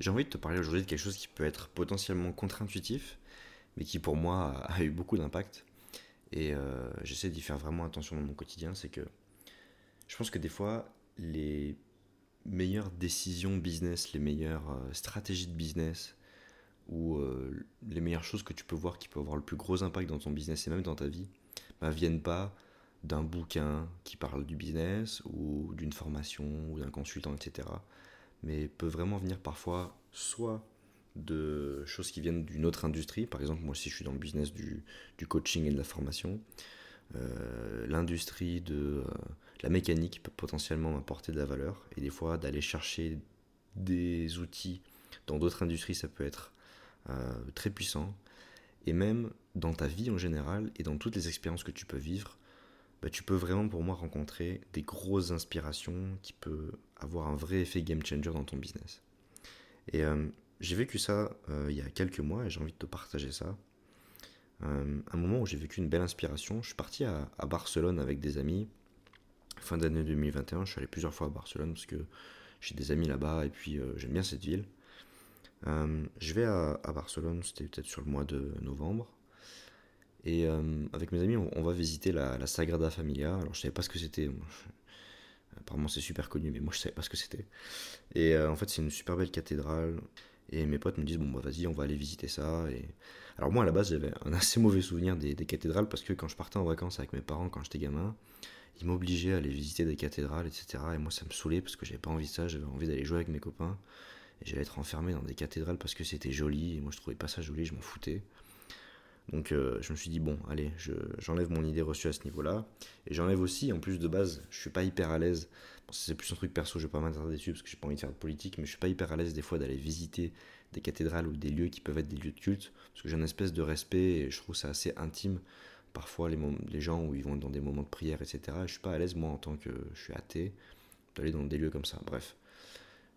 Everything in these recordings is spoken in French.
J'ai envie de te parler aujourd'hui de quelque chose qui peut être potentiellement contre-intuitif, mais qui pour moi a eu beaucoup d'impact. Et euh, j'essaie d'y faire vraiment attention dans mon quotidien. C'est que je pense que des fois, les meilleures décisions business, les meilleures euh, stratégies de business, ou euh, les meilleures choses que tu peux voir qui peuvent avoir le plus gros impact dans ton business et même dans ta vie, ne bah, viennent pas d'un bouquin qui parle du business ou d'une formation ou d'un consultant, etc. Mais peuvent vraiment venir parfois soit de choses qui viennent d'une autre industrie, par exemple moi si je suis dans le business du, coaching et de la formation, euh, l'industrie de euh, la mécanique peut potentiellement m'apporter de la valeur. Et des fois d'aller chercher des outils dans d'autres industries ça peut être euh, très puissant. Et même dans ta vie en général et dans toutes les expériences que tu peux vivre bah, tu peux vraiment pour moi rencontrer des grosses inspirations qui peuvent avoir un vrai effet game changer dans ton business. Et euh, j'ai vécu ça euh, il y a quelques mois et j'ai envie de te partager ça. Euh, un moment où j'ai vécu une belle inspiration, je suis parti à, Barcelone avec des amis. Fin d'année 2021, je suis allé plusieurs fois à Barcelone parce que j'ai des amis là-bas et puis j'aime bien cette ville. je vais à Barcelone, c'était peut-être sur le mois de novembre. Et euh, avec mes amis, on, va visiter la, Sagrada Familia. Alors, je savais pas ce que c'était. Apparemment, c'est super connu, mais moi, je savais pas ce que c'était. Et euh, en fait, c'est une super belle cathédrale. Et mes potes me disent, bon, bah vas-y, on va aller visiter ça. Et... Alors, moi, à la base, j'avais un assez mauvais souvenir des, cathédrales parce que quand je partais en vacances avec mes parents, quand j'étais gamin, ils m'obligeaient à aller visiter des cathédrales, etc. Et moi, ça me saoulait parce que j'avais pas envie de ça. J'avais envie d'aller jouer avec mes copains. Et j'allais être enfermé dans des cathédrales parce que c'était joli. Et moi, je trouvais pas ça joli, je m'en foutais. Donc euh, je me suis dit, bon, allez, j'enlève mon idée reçue à ce niveau-là. Et j'enlève aussi, en plus de base, je suis pas hyper à l'aise. c'est plus un truc perso, je vais pas m'intéresser dessus parce que j'ai pas envie de faire de politique, mais je suis pas hyper à l'aise des fois d'aller visiter des cathédrales ou des lieux qui peuvent être des lieux de culte. Parce que j'ai un espèce de respect et je trouve ça assez intime. Parfois, les, les gens où ils vont dans des moments de prière, etc. je suis pas à l'aise, moi, en tant que je suis athée, d'aller dans des lieux comme ça. Bref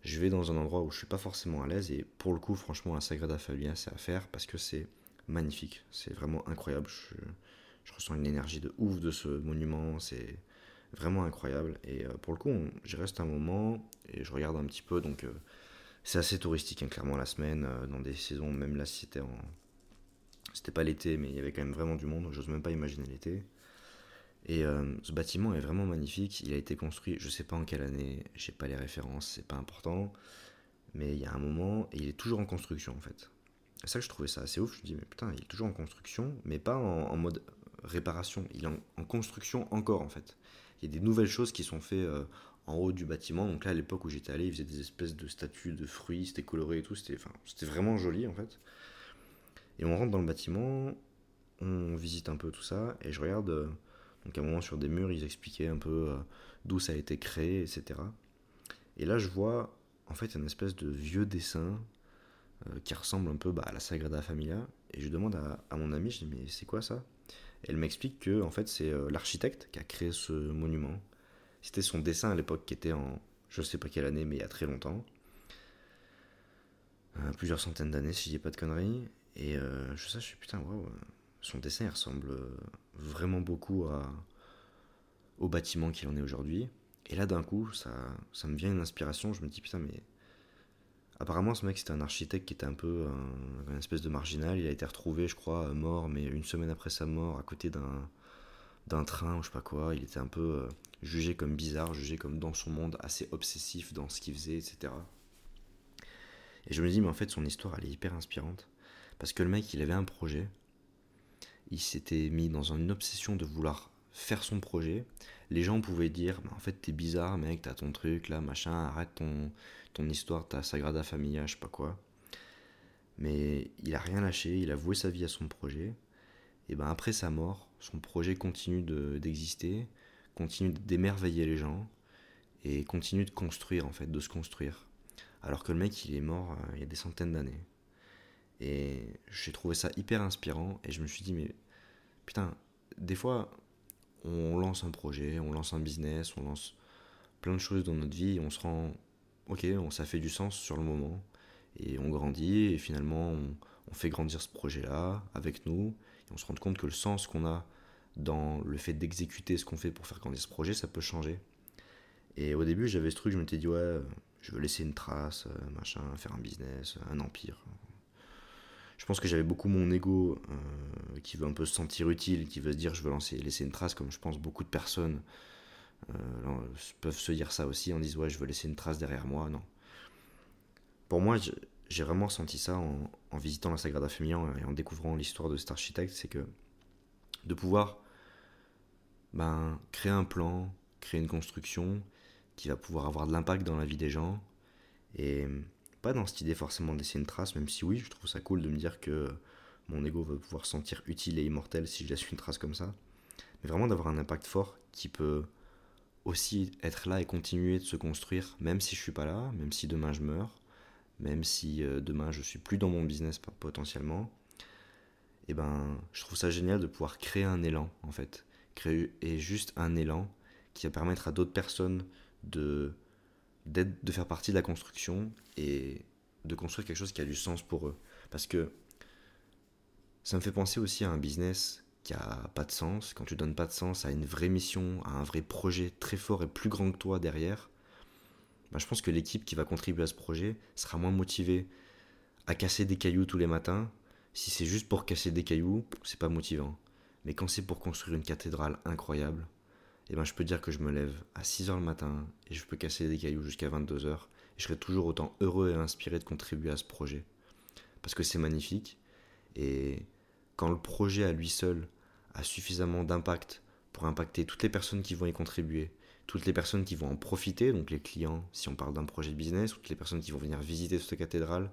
je vais dans un endroit où je suis pas forcément à l'aise et pour le coup franchement la Sagrada Familia c'est à faire parce que c'est magnifique. C'est vraiment incroyable. Je, ressens une énergie de ouf de ce monument. C'est vraiment incroyable. Et euh, pour le coup, j'y reste un moment et je regarde un petit peu. Donc, euh, c'est assez touristique, hein, clairement, la semaine, euh, dans des saisons. Même là, c'était en. C'était pas l'été, mais il y avait quand même vraiment du monde. J'ose même pas imaginer l'été. Et ce bâtiment est vraiment magnifique. Il a été construit, je sais pas en quelle année, j'ai pas les références, c'est pas important. Mais il y a un moment, et il est toujours en construction en fait. C'est ça je trouvais ça assez ouf. Je me dis, mais putain, il est toujours en construction, mais pas en, mode réparation. Il est en, construction encore, en fait. Il y a des nouvelles choses qui sont faites euh, en haut du bâtiment. Donc là, à l'époque où j'étais allé, ils faisaient des espèces de statues de fruits, c'était coloré et tout. C'était vraiment joli, en fait. Et on rentre dans le bâtiment, on visite un peu tout ça, et je regarde. Euh, donc à un moment, sur des murs, ils expliquaient un peu euh, d'où ça a été créé, etc. Et là, je vois, en fait, une espèce de vieux dessin euh, qui ressemble un peu bah, à la Sagrada Familia. Et je demande à, mon ami, je dis mais c'est quoi ça? Elle m'explique que en fait c'est euh, l'architecte qui a créé ce monument. C'était son dessin à l'époque qui était en je sais pas quelle année mais il y a très longtemps. Euh, plusieurs centaines d'années si je dis pas de conneries. Et je sais, je putain, waouh, son dessin ressemble vraiment beaucoup à, au bâtiment qu'il en est aujourd'hui. Et là d'un coup, ça, ça me vient une inspiration, je me dis putain mais Apparemment, ce mec, c'était un architecte qui était un peu un, une espèce de marginal. Il a été retrouvé, je crois, mort, mais une semaine après sa mort, à côté d'un, d'un train ou je sais pas quoi. Il était un peu euh, jugé comme bizarre, jugé comme dans son monde, assez obsessif dans ce qu'il faisait, etc. Et je me dis, mais en fait, son histoire, elle est hyper inspirante. Parce que le mec, il avait un projet. Il s'était mis dans une obsession de vouloir faire son projet. Les gens pouvaient dire, mais en fait, t'es bizarre, mec, t'as ton truc là, machin, arrête ton ton histoire, ta Sagrada Familia, je sais pas quoi. Mais il a rien lâché, il a voué sa vie à son projet. Et ben après sa mort, son projet continue d'exister, continue d'émerveiller les gens et continue de construire en fait, de se construire. Alors que le mec il est mort euh, il y a des centaines d'années. Et j'ai trouvé ça hyper inspirant et je me suis dit mais putain, des fois on lance un projet, on lance un business, on lance plein de choses dans notre vie et on se rend ok, ça fait du sens sur le moment. Et on grandit et finalement on, fait grandir ce projet-là avec nous. Et on se rend compte que le sens qu'on a dans le fait d'exécuter ce qu'on fait pour faire grandir ce projet, ça peut changer. Et au début, j'avais ce truc, je m'étais dit, ouais, je veux laisser une trace, euh, machin, faire un business, un empire. Je pense que j'avais beaucoup mon ego euh, qui veut un peu se sentir utile, qui veut se dire je veux lancer, laisser une trace, comme je pense beaucoup de personnes peuvent se dire ça aussi en disant ouais je veux laisser une trace derrière moi. Non. Pour moi, j'ai vraiment ressenti ça en, en, visitant la Sagrada Familia et en découvrant l'histoire de cet architecte, c'est que de pouvoir ben, créer un plan, créer une construction qui va pouvoir avoir de l'impact dans la vie des gens. Et pas dans cette idée forcément de laisser une trace, même si oui, je trouve ça cool de me dire que mon ego va pouvoir se sentir utile et immortel si je laisse une trace comme ça. Mais vraiment d'avoir un impact fort qui peut aussi être là et continuer de se construire, même si je suis pas là, même si demain je meurs, même si euh, demain je suis plus dans mon business potentiellement. Et eh ben, je trouve ça génial de pouvoir créer un élan en fait, créer et juste un élan qui va permettre à d'autres personnes de, de faire partie de la construction et de construire quelque chose qui a du sens pour eux. Parce que ça me fait penser aussi à un business qui a pas de sens, quand tu donnes pas de sens à une vraie mission, à un vrai projet très fort et plus grand que toi derrière, bah, je pense que l'équipe qui va contribuer à ce projet sera moins motivée à casser des cailloux tous les matins. Si c'est juste pour casser des cailloux, c'est pas motivant. Mais quand c'est pour construire une cathédrale incroyable, eh ben je peux dire que je me lève à 6h le matin et je peux casser des cailloux jusqu'à 22h et je serai toujours autant heureux et inspiré de contribuer à ce projet. Parce que c'est magnifique et quand le projet à lui seul a suffisamment d'impact pour impacter toutes les personnes qui vont y contribuer, toutes les personnes qui vont en profiter, donc les clients, si on parle d'un projet de business, toutes les personnes qui vont venir visiter cette cathédrale,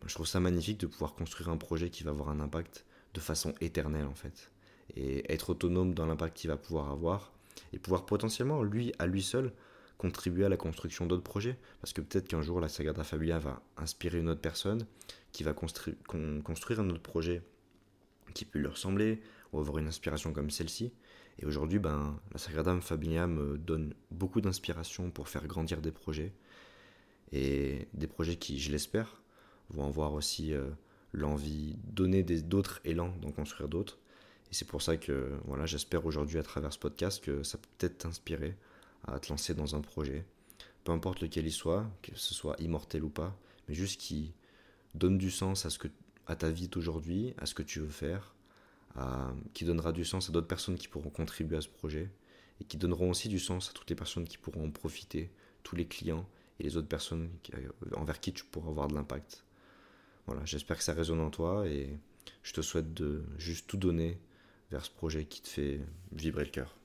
ben, je trouve ça magnifique de pouvoir construire un projet qui va avoir un impact de façon éternelle en fait et être autonome dans l'impact qu'il va pouvoir avoir et pouvoir potentiellement, lui, à lui seul, contribuer à la construction d'autres projets. Parce que peut-être qu'un jour, la Sagrada Familia va inspirer une autre personne qui va construire un autre projet qui peut lui ressembler ou avoir une inspiration comme celle-ci. Et aujourd'hui, ben, la Sagrada Familia me donne beaucoup d'inspiration pour faire grandir des projets. Et des projets qui, je l'espère, vont avoir aussi euh, l'envie, donner d'autres élans d'en construire d'autres. Et c'est pour ça que voilà, j'espère aujourd'hui à travers ce podcast que ça peut peut-être t'inspirer à te lancer dans un projet, peu importe lequel il soit, que ce soit immortel ou pas, mais juste qui donne du sens à, ce que, à ta vie d'aujourd'hui, à ce que tu veux faire, qui donnera du sens à d'autres personnes qui pourront contribuer à ce projet, et qui donneront aussi du sens à toutes les personnes qui pourront en profiter, tous les clients et les autres personnes envers qui tu pourras avoir de l'impact. Voilà, j'espère que ça résonne en toi et je te souhaite de juste tout donner vers ce projet qui te fait vibrer le cœur.